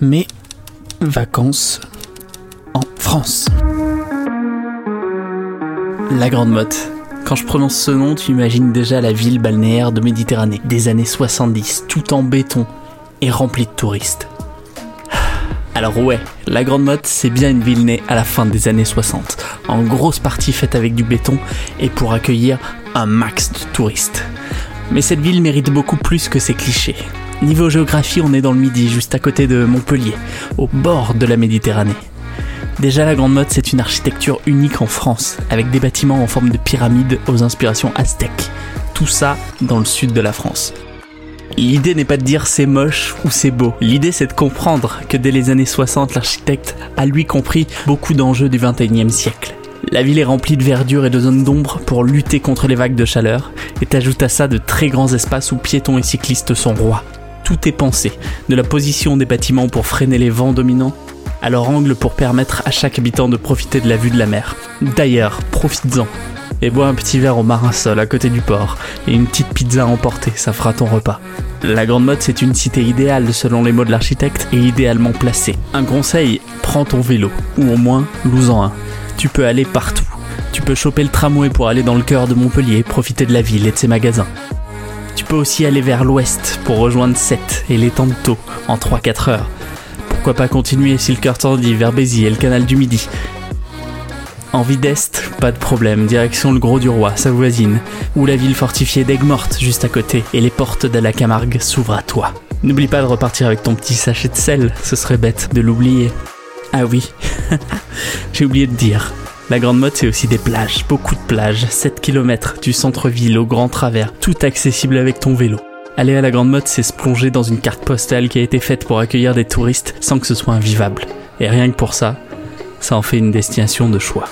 mais vacances en France. La Grande Motte. Quand je prononce ce nom, tu imagines déjà la ville balnéaire de Méditerranée des années 70, tout en béton et remplie de touristes. Alors ouais, la Grande Motte, c'est bien une ville née à la fin des années 60, en grosse partie faite avec du béton et pour accueillir un max de touristes. Mais cette ville mérite beaucoup plus que ses clichés. Niveau géographie, on est dans le Midi, juste à côté de Montpellier, au bord de la Méditerranée. Déjà, la Grande Motte, c'est une architecture unique en France, avec des bâtiments en forme de pyramide aux inspirations aztèques. Tout ça dans le sud de la France. L'idée n'est pas de dire c'est moche ou c'est beau. L'idée c'est de comprendre que dès les années 60, l'architecte a lui compris beaucoup d'enjeux du 21e siècle. La ville est remplie de verdure et de zones d'ombre pour lutter contre les vagues de chaleur, et t'ajoutes à ça de très grands espaces où piétons et cyclistes sont rois. Tout est pensé, de la position des bâtiments pour freiner les vents dominants, à leur angle pour permettre à chaque habitant de profiter de la vue de la mer. D'ailleurs, profites-en. Et bois un petit verre au marin sol à côté du port, et une petite pizza à emporter, ça fera ton repas. La Grande Motte, c'est une cité idéale selon les mots de l'architecte et idéalement placée. Un conseil, prends ton vélo, ou au moins, loue-en un. Tu peux aller partout. Tu peux choper le tramway pour aller dans le cœur de Montpellier, profiter de la ville et de ses magasins. Peux aussi aller vers l'ouest pour rejoindre Sète et l'étang de en 3-4 heures. Pourquoi pas continuer si le cœur t'en dit vers Béziers et le canal du Midi. Envie d'Est, pas de problème, direction le Gros du Roi, sa voisine, ou la ville fortifiée d'Aigues-Mortes juste à côté, et les portes de la Camargue s'ouvrent à toi. N'oublie pas de repartir avec ton petit sachet de sel, ce serait bête de l'oublier. Ah oui, j'ai oublié de dire. La Grande Motte, c'est aussi des plages, beaucoup de plages, 7 km du centre-ville au grand travers, tout accessible avec ton vélo. Aller à la Grande Motte, c'est se plonger dans une carte postale qui a été faite pour accueillir des touristes sans que ce soit invivable. Et rien que pour ça, ça en fait une destination de choix.